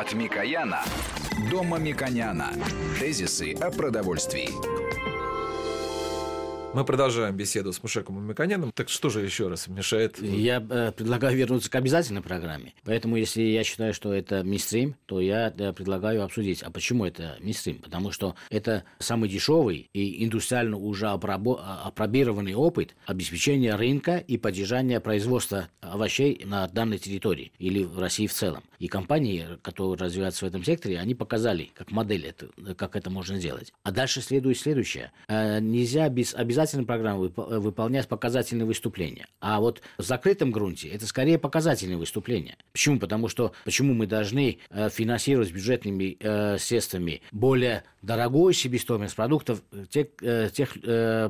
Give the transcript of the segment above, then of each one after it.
От Микояна до Мамиконяна. Тезисы о продовольствии. Мы продолжаем беседу с Мушеком Мамиконяном. Так что же еще раз мешает? Я э, предлагаю вернуться к обязательной программе. Поэтому, если я считаю, что это мистрим, то я э, предлагаю обсудить, а почему это мистрим? Потому что это самый дешевый и индустриально уже опробо- опробированный опыт обеспечения рынка и поддержания производства овощей на данной территории или в России в целом. И компании, которые развиваются в этом секторе, они показали, как модель, это, как это можно сделать. А дальше следует следующее. Э, нельзя без обязательной программы выполнять показательные выступления. А вот в закрытом грунте это скорее показательные выступления. Почему? Потому что почему мы должны э, финансировать бюджетными э, средствами более дорогую себестоимость продуктов тех, тех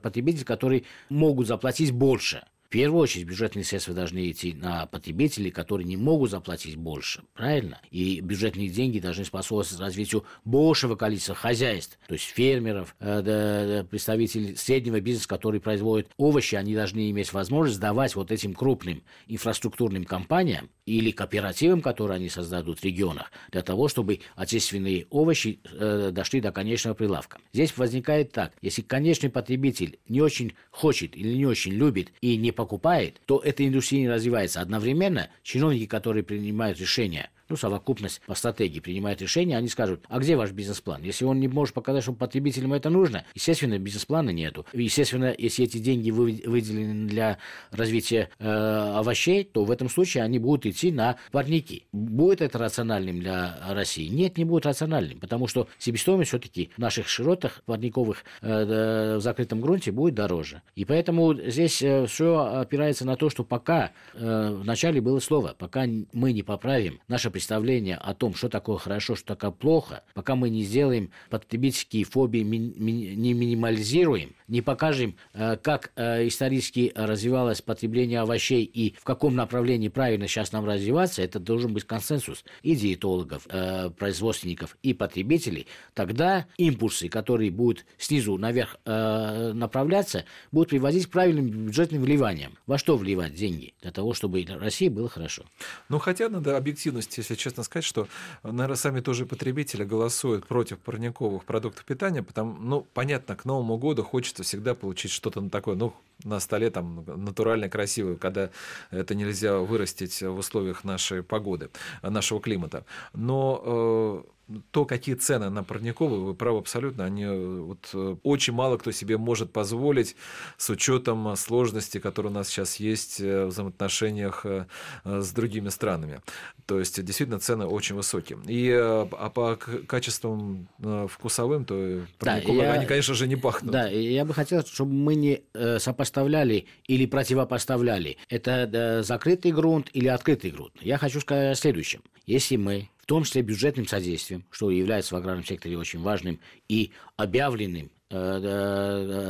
потребителей, которые могут заплатить больше – в первую очередь бюджетные средства должны идти на потребителей, которые не могут заплатить больше, правильно? И бюджетные деньги должны способствовать развитию большего количества хозяйств, то есть фермеров, э, представителей среднего бизнеса, которые производят овощи, они должны иметь возможность давать вот этим крупным инфраструктурным компаниям или кооперативам, которые они создадут в регионах, для того, чтобы отечественные овощи э, дошли до конечного прилавка. Здесь возникает так, если конечный потребитель не очень хочет или не очень любит и не покупает, то эта индустрия не развивается. Одновременно чиновники, которые принимают решения ну, совокупность по стратегии принимает решение, они скажут, а где ваш бизнес-план? Если он не может показать, что потребителям это нужно, естественно, бизнес-плана нету. Естественно, если эти деньги выделены для развития э, овощей, то в этом случае они будут идти на парники. Будет это рациональным для России? Нет, не будет рациональным, потому что себестоимость все-таки в наших широтах парниковых э, в закрытом грунте будет дороже. И поэтому здесь э, все опирается на то, что пока э, вначале было слово, пока мы не поправим наше представление о том, что такое хорошо, что такое плохо, пока мы не сделаем потребительские фобии, не минимализируем, не покажем, э, как э, исторически развивалось потребление овощей и в каком направлении правильно сейчас нам развиваться, это должен быть консенсус и диетологов, э, производственников и потребителей, тогда импульсы, которые будут снизу наверх направляться, будут приводить к правильным бюджетным вливаниям. Во что вливать деньги? Для того, чтобы России было хорошо. Ну, хотя надо объективности если честно сказать, что, наверное, сами тоже потребители голосуют против парниковых продуктов питания, потому, ну, понятно, к Новому году хочется всегда получить что-то такое, ну, на столе там натурально красивое, когда это нельзя вырастить в условиях нашей погоды, нашего климата. Но э, то, какие цены на парниковые, вы правы абсолютно, они э, вот э, очень мало кто себе может позволить с учетом сложностей, которые у нас сейчас есть э, в взаимоотношениях с другими странами. То есть, действительно, цены очень высокие. И а по качествам вкусовым, то парниковые, да, я, они, конечно же, не пахнут. Да, я бы хотел, чтобы мы не сопоставляли или противопоставляли это закрытый грунт или открытый грунт. Я хочу сказать о следующем. Если мы в том числе бюджетным содействием, что является в аграрном секторе очень важным и объявленным э,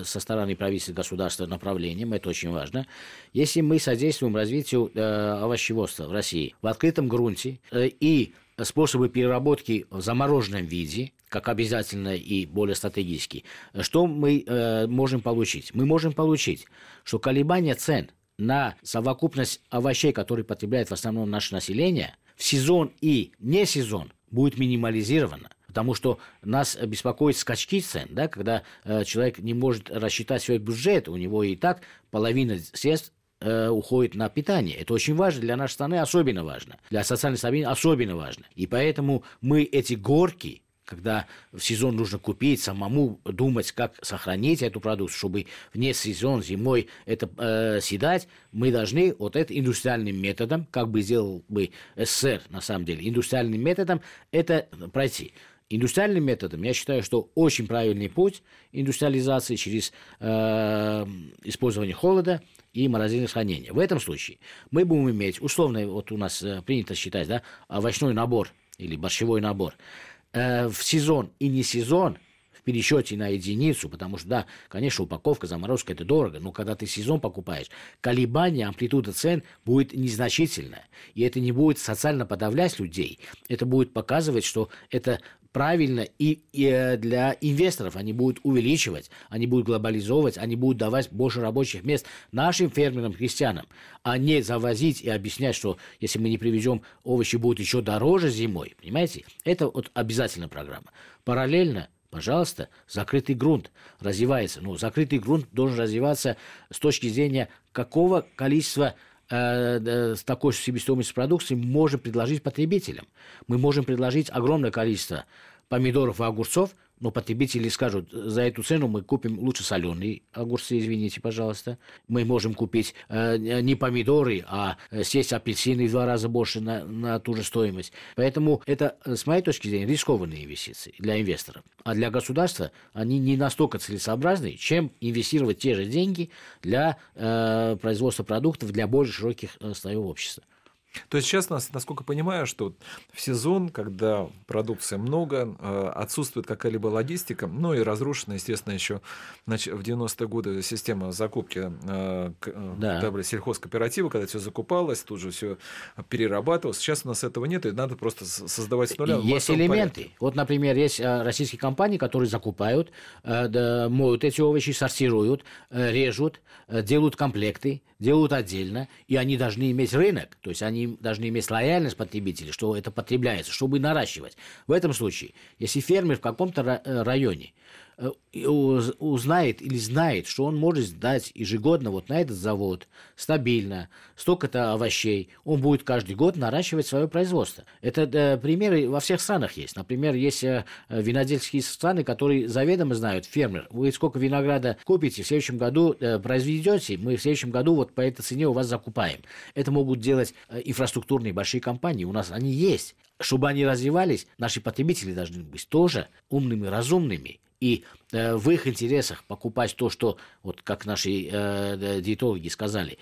э, со стороны правительства государства направлением, это очень важно. Если мы содействуем развитию э, овощеводства в России в открытом грунте и способы переработки в замороженном виде, как обязательно и более стратегически, что мы можем получить? Мы можем получить, что колебания цен на совокупность овощей, которые потребляет в основном наше население – в сезон и не сезон будет минимализировано. Потому что нас беспокоит скачки цен, да, когда э, человек не может рассчитать свой бюджет, у него и так половина средств э, уходит на питание. Это очень важно для нашей страны, особенно важно. Для социальной стабильности особенно важно. И поэтому мы эти горки когда в сезон нужно купить, самому думать, как сохранить эту продукцию, чтобы вне сезон зимой это э, съедать, мы должны вот это индустриальным методом, как бы сделал бы СССР на самом деле, индустриальным методом это пройти. Индустриальным методом, я считаю, что очень правильный путь индустриализации через э, использование холода и морозильного хранения. В этом случае мы будем иметь, условно, вот у нас э, принято считать, да, овощной набор или борщевой набор – Э, в сезон и не сезон пересчете на единицу, потому что, да, конечно, упаковка, заморозка – это дорого, но когда ты сезон покупаешь, колебание, амплитуда цен будет незначительная. И это не будет социально подавлять людей. Это будет показывать, что это правильно и, и э, для инвесторов. Они будут увеличивать, они будут глобализовывать, они будут давать больше рабочих мест нашим фермерам, крестьянам, а не завозить и объяснять, что если мы не привезем, овощи будут еще дороже зимой. Понимаете? Это вот обязательная программа. Параллельно Пожалуйста, закрытый грунт развивается. Ну, закрытый грунт должен развиваться с точки зрения какого количества с такой себестоимостью продукции можем предложить потребителям. Мы можем предложить огромное количество помидоров и огурцов, но потребители скажут, за эту цену мы купим лучше соленые огурцы, извините, пожалуйста. Мы можем купить э, не помидоры, а э, съесть апельсины в два раза больше на, на ту же стоимость. Поэтому это, э, с моей точки зрения, рискованные инвестиции для инвесторов. А для государства они не настолько целесообразны, чем инвестировать те же деньги для э, производства продуктов для более широких э, слоев общества. То есть сейчас, насколько понимаю, что в сезон, когда продукции много, э, отсутствует какая-либо логистика, ну и разрушена, естественно, еще в 90-е годы система закупки э, э, да. сельхозкооператива, когда все закупалось, тут же все перерабатывалось. Сейчас у нас этого нет, и надо просто создавать с нуля. Есть элементы. Порядке. Вот, например, есть российские компании, которые закупают, моют эти овощи, сортируют, режут, делают комплекты, делают отдельно, и они должны иметь рынок, то есть они должны иметь лояльность потребителей, что это потребляется, чтобы наращивать. В этом случае, если фермер в каком-то э, районе Э, узнает или знает, что он может сдать ежегодно вот на этот завод стабильно столько-то овощей, он будет каждый год наращивать свое производство. Это э, примеры во всех странах есть. Например, есть э, винодельские страны, которые заведомо знают, фермер, вы сколько винограда купите, в следующем году произведете, мы в следующем году вот по этой цене у вас закупаем. Это могут делать э, инфраструктурные большие компании, у нас они есть. Чтобы они развивались, наши потребители должны быть тоже умными, разумными и э, в их интересах покупать то, что, вот как наши э, диетологи сказали,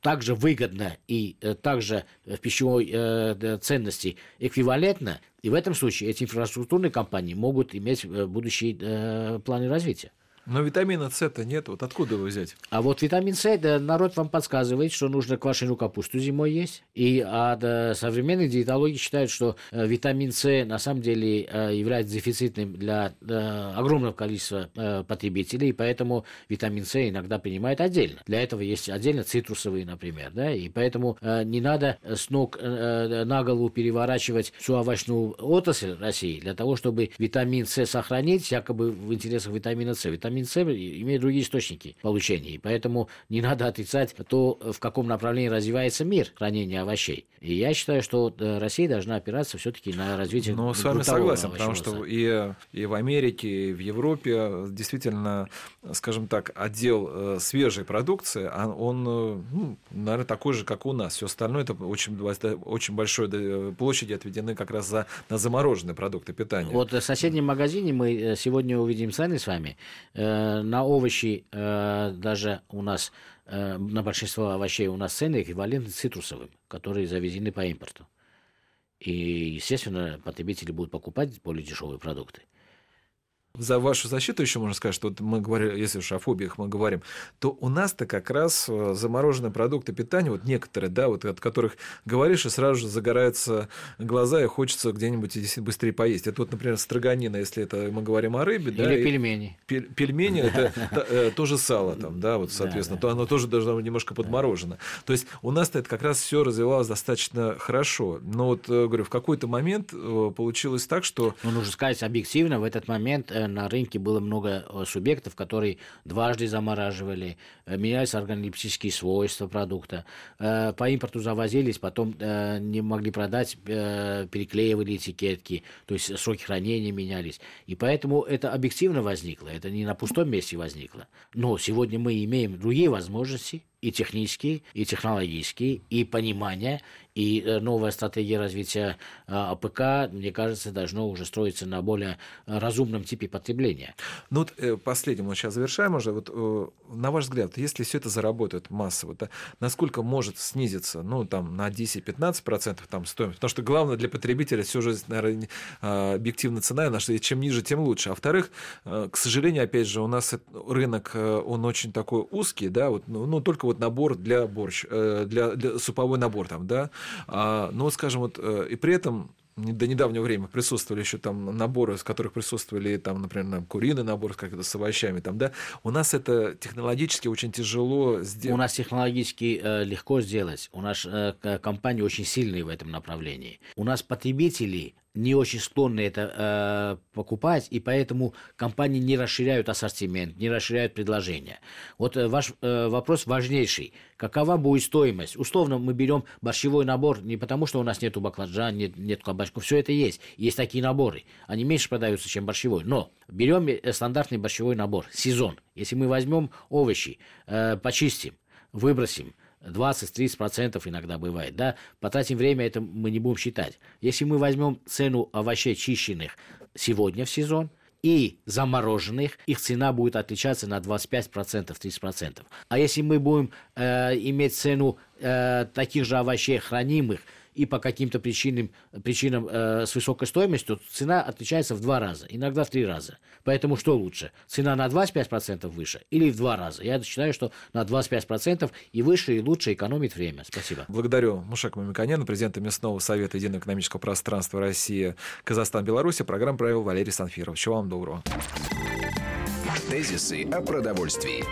также выгодно и э, также в пищевой э, ценности эквивалентно, и в этом случае эти инфраструктурные компании могут иметь э, будущие э, планы развития. Но витамина С-то нет, вот откуда его взять? А вот витамин С, да, народ вам подсказывает, что нужно квашеную капусту зимой есть. И а, да, современные диетологи считают, что а, витамин С на самом деле а, является дефицитным для а, огромного количества а, потребителей, и поэтому витамин С иногда принимают отдельно. Для этого есть отдельно цитрусовые, например, да, и поэтому а, не надо с ног а, на голову переворачивать всю овощную отрасль России для того, чтобы витамин С сохранить, якобы в интересах витамина С. Витамин С имеет другие источники получения. И поэтому не надо отрицать то, в каком направлении развивается мир хранения овощей. И я считаю, что э, Россия должна опираться все-таки на развитие Ну, с вами согласен, потому что и, и в Америке, и в Европе действительно, скажем так, отдел э, свежей продукции, а он, э, ну, наверное, такой же, как у нас. Все остальное это очень, очень большой площади отведены как раз за, на замороженные продукты питания. Вот в соседнем магазине мы сегодня увидим цены с вами. Э, на овощи э, даже у нас, э, на большинство овощей у нас цены эквивалентны цитрусовым, которые завезены по импорту. И, естественно, потребители будут покупать более дешевые продукты за вашу защиту еще можно сказать, что вот мы говорим, если уж о фобиях мы говорим, то у нас-то как раз э, замороженные продукты питания, вот некоторые, да, вот от которых говоришь, и сразу же загораются глаза, и хочется где-нибудь быстрее поесть. Это вот, например, строганина, если это мы говорим о рыбе, Или да. Или пельмени. Пельмени – это э, тоже сало там, да, вот, соответственно, то оно тоже должно быть немножко подморожено. То есть у нас-то это как раз все развивалось достаточно хорошо. Но вот, э, говорю, в какой-то момент получилось так, что... Ну, нужно сказать объективно, в этот момент на рынке было много э, субъектов, которые дважды замораживали, э, менялись органолептические свойства продукта. Э, по импорту завозились, потом не могли продать, переклеивали этикетки, то есть сроки хранения менялись. И поэтому это объективно возникло, это не на пустом месте возникло. Но сегодня мы имеем другие возможности, и технический, и технологический, и понимание, и э, новая стратегия развития э, АПК, мне кажется, должно уже строиться на более разумном типе потребления. Ну вот э, последним мы сейчас завершаем уже. Вот на ваш взгляд, если все это заработает массово, да, насколько может снизиться, ну там на 10-15% там стоимость? Потому что главное для потребителя все же, наверное, объективная цена, и чем ниже, тем лучше. А во-вторых, к сожалению, опять же, у нас рынок, он очень такой узкий, да, вот, ну, ну только вот набор для борщ, для, для суповой набор там, да, а, ну, скажем, вот, э, и при этом до недавнего времени присутствовали еще там наборы, с которых присутствовали там, например, куриный набор как-то с овощами, там, да, у нас это технологически очень тяжело сделать. У нас технологически э, легко сделать. У нас э, компании очень сильные в этом направлении. У нас потребители не очень склонны это э, покупать, и поэтому компании не расширяют ассортимент, не расширяют предложения. Вот э, ваш э, вопрос важнейший. Какова будет стоимость? Условно мы берем борщевой набор не потому, что у нас нету баклажан, нет, нет кабачков, все это есть. Есть такие наборы. Они меньше продаются, чем борщевой. Но берем э, стандартный борщевой набор, сезон. Если мы возьмем овощи, э, почистим, выбросим, 20-30% иногда бывает, да, потратим время, это мы не будем считать. Если мы возьмем цену овощей чищенных сегодня в сезон и замороженных, их цена будет отличаться на 25%, 30%. А если мы будем э, иметь цену э, таких же овощей хранимых, и по каким-то причинам, причинам э, с высокой стоимостью, то цена отличается в два раза, иногда в три раза. Поэтому что лучше? Цена на 25% выше или в два раза? Я считаю, что на 25% и выше, и лучше экономит время. Спасибо. Благодарю Мушек Мамиканяна, президента Местного совета Единого экономического пространства России, Казахстан, Беларусь. Программу провел Валерий Санфиров. Всего вам доброго. Тезисы о продовольствии.